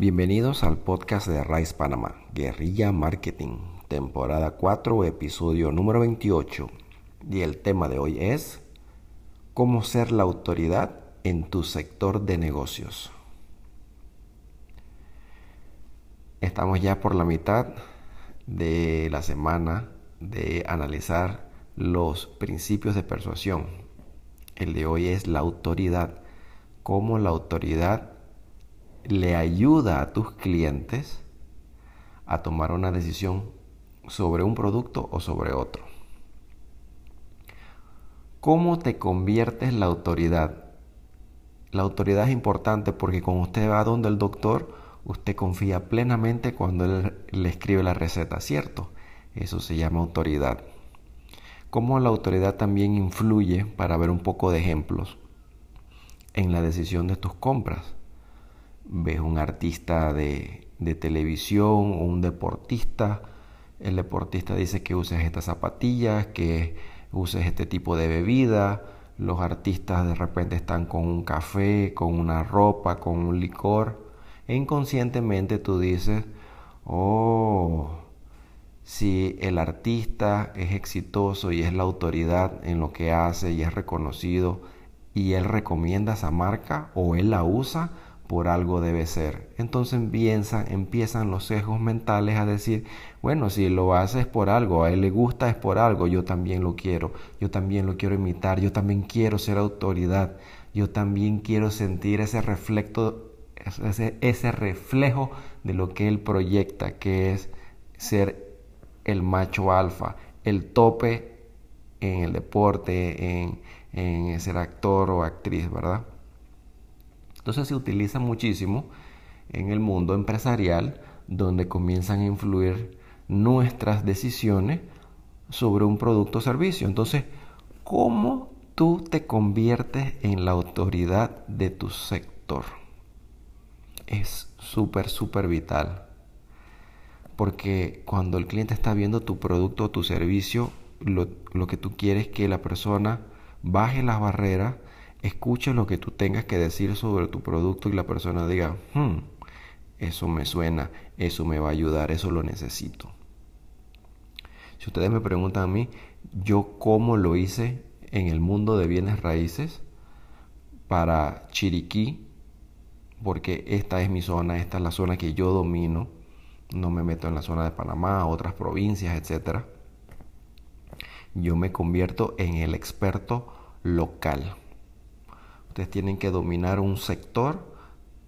Bienvenidos al podcast de Rice Panamá, Guerrilla Marketing, temporada 4, episodio número 28. Y el tema de hoy es cómo ser la autoridad en tu sector de negocios. Estamos ya por la mitad de la semana de analizar los principios de persuasión. El de hoy es la autoridad, cómo la autoridad le ayuda a tus clientes a tomar una decisión sobre un producto o sobre otro. ¿Cómo te conviertes la autoridad? La autoridad es importante porque cuando usted va donde el doctor, usted confía plenamente cuando él le escribe la receta, ¿cierto? Eso se llama autoridad. ¿Cómo la autoridad también influye, para ver un poco de ejemplos, en la decisión de tus compras? Ves un artista de, televisión o un deportista, el deportista dice que uses estas zapatillas, que uses este tipo de bebida, los artistas de repente están con un café, con una ropa, con un licor, e inconscientemente tú dices, oh, si el artista es exitoso y es la autoridad en lo que hace y es reconocido y él recomienda esa marca o él la usa, por algo debe ser. Entonces empiezan, empiezan los sesgos mentales a decir, bueno, si lo haces por algo, a él le gusta es por algo, yo también lo quiero, yo también lo quiero imitar, yo también quiero ser autoridad, yo también quiero sentir ese reflejo, ese, ese reflejo de lo que él proyecta, que es ser el macho alfa, el tope en el deporte, en, en ser actor o actriz, ¿verdad? Entonces se utiliza muchísimo en el mundo empresarial donde comienzan a influir nuestras decisiones sobre un producto o servicio. Entonces, ¿cómo tú te conviertes en la autoridad de tu sector? Es súper, súper vital. Porque cuando el cliente está viendo tu producto o tu servicio, lo, que tú quieres es que la persona baje las barreras escucha lo que tú tengas que decir sobre tu producto y la persona diga, hmm, eso me suena, eso me va a ayudar, eso lo necesito. Si ustedes me preguntan a mí, yo cómo lo hice en el mundo de bienes raíces para Chiriquí, porque esta es mi zona, esta es la zona que yo domino, no me meto en la zona de Panamá, otras provincias, etc. Yo me convierto en el experto local. Ustedes tienen que dominar un sector,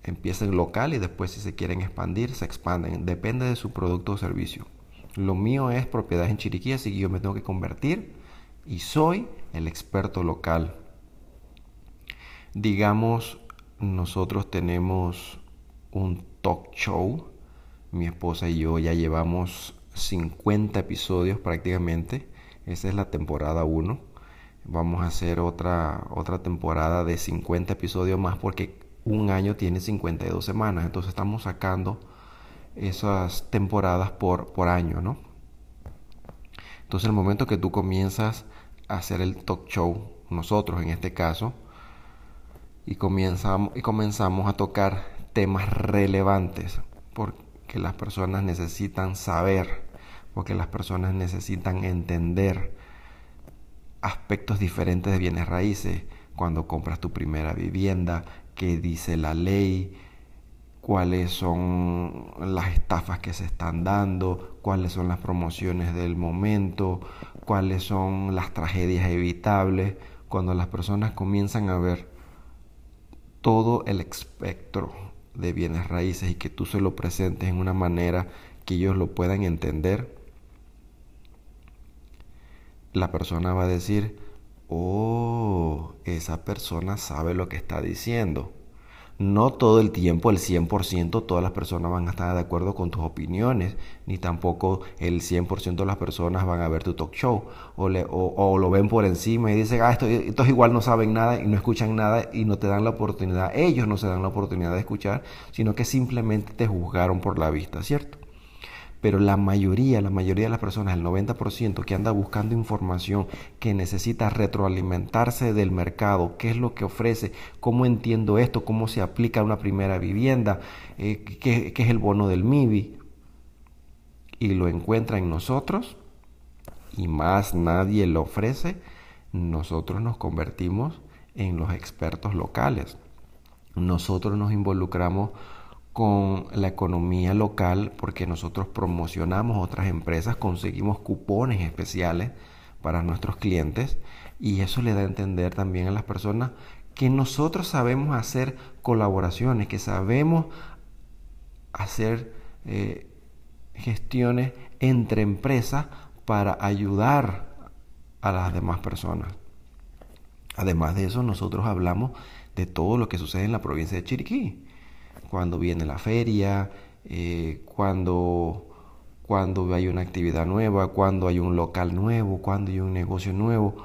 empiecen local y después si se quieren expandir, se expanden. Depende de su producto o servicio. Lo mío es propiedad en Chiriquí, así que yo me tengo que convertir y soy el experto local. Digamos, nosotros tenemos un talk show. Mi esposa y yo ya llevamos 50 episodios prácticamente. Esa es la temporada 1 vamos a hacer otra, otra temporada de 50 episodios más porque un año tiene 52 semanas. Entonces estamos sacando esas temporadas por, por año, ¿no? Entonces el momento que tú comienzas a hacer el talk show, nosotros en este caso, y comenzamos, y comenzamos a tocar temas relevantes, porque las personas necesitan saber, porque las personas necesitan entender, aspectos diferentes de bienes raíces, cuando compras tu primera vivienda, qué dice la ley, cuáles son las estafas que se están dando, cuáles son las promociones del momento, cuáles son las tragedias evitables, cuando las personas comienzan a ver todo el espectro de bienes raíces y que tú se lo presentes en una manera que ellos lo puedan entender, la persona va a decir, oh, esa persona sabe lo que está diciendo. No todo el tiempo, el 100%, todas las personas van a estar de acuerdo con tus opiniones, ni tampoco el 100% de las personas van a ver tu talk show, o, lo ven por encima y dicen, ah, estos igual no saben nada y no escuchan nada y no te dan la oportunidad, ellos no se dan la oportunidad de escuchar, sino que simplemente te juzgaron por la vista, ¿cierto? Pero la mayoría, la mayoría de las personas, el 90% que anda buscando información, que necesita retroalimentarse del mercado, qué es lo que ofrece, cómo entiendo esto, cómo se aplica a una primera vivienda, eh, qué, qué es el bono del MIBI, y lo encuentra en nosotros, y más nadie lo ofrece, nosotros nos convertimos en los expertos locales. Nosotros nos involucramos con la economía local porque nosotros promocionamos otras empresas, conseguimos cupones especiales para nuestros clientes y eso le da a entender también a las personas que nosotros sabemos hacer colaboraciones, que sabemos hacer eh, gestiones entre empresas para ayudar a las demás personas. Además de eso, nosotros hablamos de todo lo que sucede en la provincia de Chiriquí. Cuando viene la feria, eh, cuando, cuando hay una actividad nueva, cuando hay un local nuevo, cuando hay un negocio nuevo.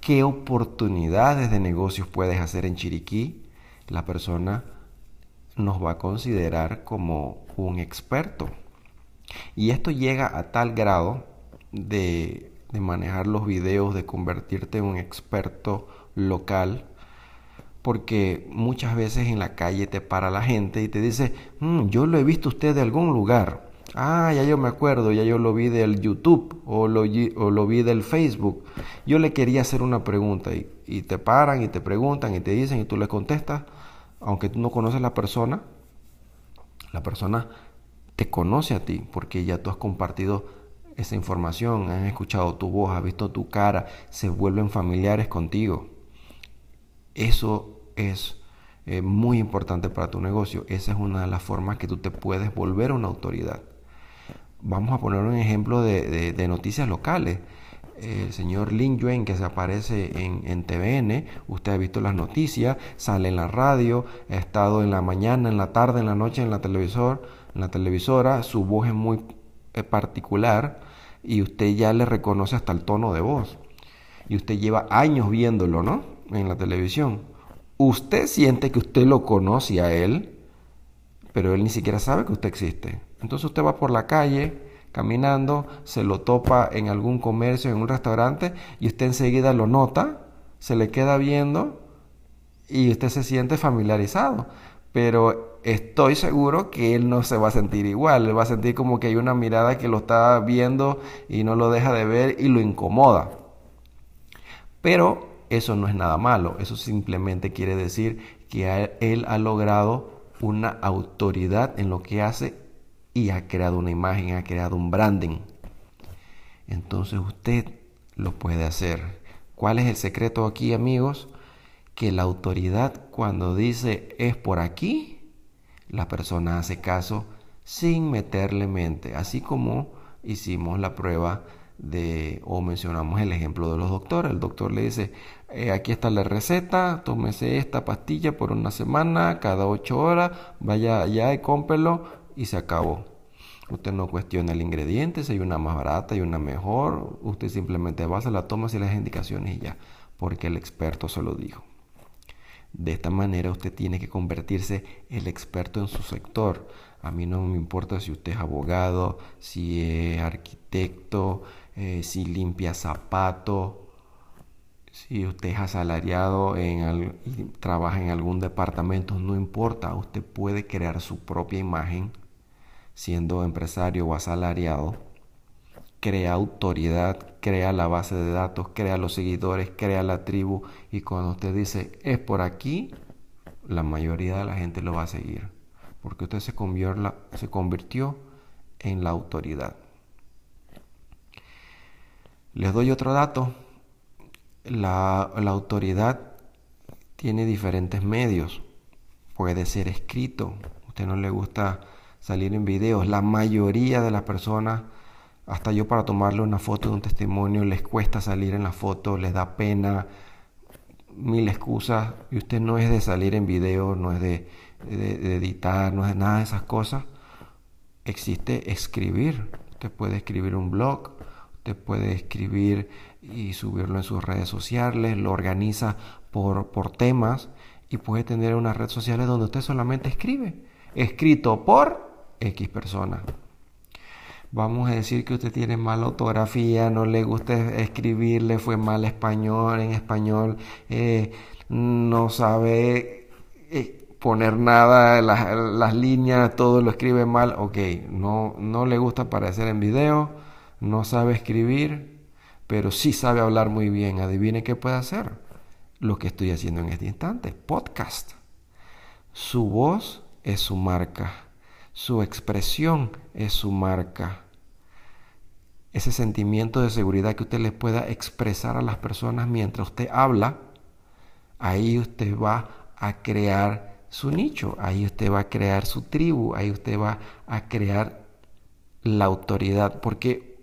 ¿Qué oportunidades de negocios puedes hacer en Chiriquí? La persona nos va a considerar como un experto. Y esto llega a tal grado de, de manejar los videos, de convertirte en un experto local, porque muchas veces en la calle te para la gente y te dice, mm, yo lo he visto usted de algún lugar. Ah, ya yo me acuerdo, ya yo lo vi del YouTube o lo, o lo vi del Facebook. Yo le quería hacer una pregunta y, te paran y te preguntan y te dicen y tú le contestas, aunque tú no conoces la persona, la persona te conoce a ti porque ya tú has compartido esa información, han escuchado tu voz, has visto tu cara, se vuelven familiares contigo. Eso es eh, muy importante para tu negocio. Esa es una de las formas que tú te puedes volver una autoridad. Vamos a poner un ejemplo de, noticias locales. El señor Lin Yuen que se aparece en, en, TVN, usted ha visto las noticias, sale en la radio, ha estado en la mañana, en la tarde, en la noche en la televisor, en la televisora, su voz es muy eh, particular y usted ya le reconoce hasta el tono de voz. Y usted lleva años viéndolo, ¿no? en la televisión, usted siente que usted lo conoce a él, pero él ni siquiera sabe que usted existe. Entonces usted va por la calle caminando, se lo topa en algún comercio, en un restaurante, y usted enseguida lo nota, se le queda viendo y usted se siente familiarizado. Pero estoy seguro que él no se va a sentir igual, él va a sentir como que hay una mirada que lo está viendo y no lo deja de ver y lo incomoda. Pero eso no es nada malo, eso simplemente quiere decir que él ha logrado una autoridad en lo que hace y ha creado una imagen, ha creado un branding. Entonces usted lo puede hacer. ¿Cuál es el secreto aquí, amigos? Que la autoridad cuando dice es por aquí, la persona hace caso sin meterle mente, así como hicimos la prueba de, o mencionamos el ejemplo de los doctores. El doctor le dice, eh, aquí está la receta, tómese esta pastilla por una semana, cada ocho horas, vaya allá y cómpelo y se acabó. Usted no cuestiona el ingrediente, si hay una más barata y una mejor, usted simplemente va, a la toma y las indicaciones y ya, porque el experto se lo dijo. De esta manera usted tiene que convertirse el experto en su sector. A mí no me importa si usted es abogado, si es arquitecto, eh, si limpia zapatos, si usted es asalariado en y trabaja en algún departamento, no importa, usted puede crear su propia imagen siendo empresario o asalariado. Crea autoridad, crea la base de datos, crea los seguidores, crea la tribu y cuando usted dice es por aquí, la mayoría de la gente lo va a seguir porque usted se se convirtió en la autoridad. Les doy otro dato. La, autoridad tiene diferentes medios. Puede ser escrito. A usted no le gusta salir en videos. La mayoría de las personas, hasta yo para tomarle una foto de un testimonio, les cuesta salir en la foto, les da pena, mil excusas. Y usted no es de salir en video, no es de, de editar, no es de nada de esas cosas. Existe escribir. Usted puede escribir un blog, Usted puede escribir y subirlo en sus redes sociales, lo organiza por, por temas y puede tener unas redes sociales donde usted solamente escribe, escrito por X persona. vamos a decir que usted tiene mala ortografía, no le gusta escribir, le fue mal español, en español, eh, no sabe eh, poner nada, las, las, líneas, todo lo escribe mal, ok, no, no le gusta aparecer en video, no sabe escribir, pero sí sabe hablar muy bien. Adivine qué puede hacer. Lo que estoy haciendo en este instante, podcast. Su voz es su marca, su expresión es su marca ese sentimiento de seguridad que usted le pueda expresar a las personas mientras usted habla, ahí usted va a crear su nicho, ahí usted va a crear su tribu, ahí usted va a crear la autoridad, porque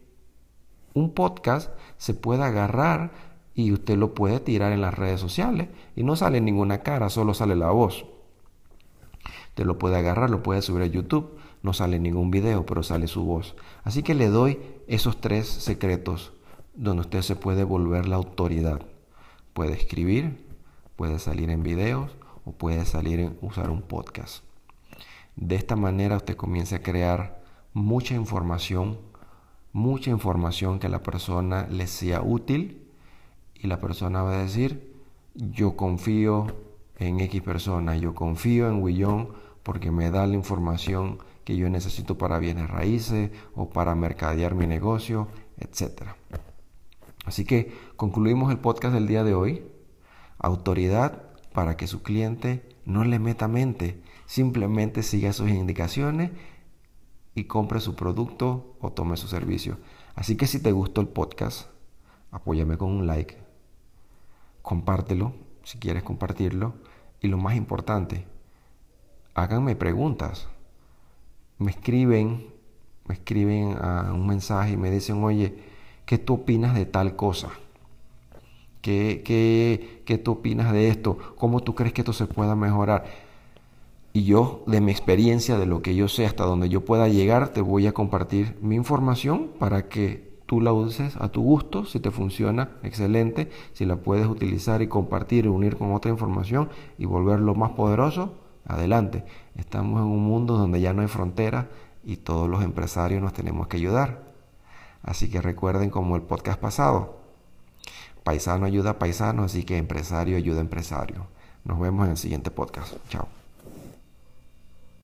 un podcast se puede agarrar y usted lo puede tirar en las redes sociales y no sale ninguna cara, solo sale la voz. Usted lo puede agarrar, lo puede subir a YouTube, no sale ningún video, pero sale su voz. Así que le doy esos tres secretos donde usted se puede volver la autoridad. Puede escribir, puede salir en videos o puede salir en usar un podcast. De esta manera usted comienza a crear mucha información, mucha información que a la persona le sea útil y la persona va a decir, yo confío en X persona, yo confío en Willón porque me da la información que yo necesito para bienes raíces o para mercadear mi negocio, etc. Así que concluimos el podcast del día de hoy. Autoridad para que su cliente no le meta mente, simplemente siga sus indicaciones y compre su producto o tome su servicio. Así que si te gustó el podcast, apóyame con un like, compártelo si quieres compartirlo y lo más importante, háganme preguntas me escriben, me escriben a un mensaje y me dicen, oye, ¿qué tú opinas de tal cosa? ¿Qué, qué, qué tú opinas de esto? ¿Cómo tú crees que esto se pueda mejorar? Y yo, de mi experiencia, de lo que yo sé, hasta donde yo pueda llegar, te voy a compartir mi información para que tú la uses a tu gusto, si te funciona, excelente, si la puedes utilizar y compartir, unir con otra información y volverlo más poderoso, adelante. Estamos en un mundo donde ya no hay frontera y todos los empresarios nos tenemos que ayudar. Así que recuerden como el podcast pasado, paisano ayuda a paisano, así que empresario ayuda empresario. Nos vemos en el siguiente podcast. Chao.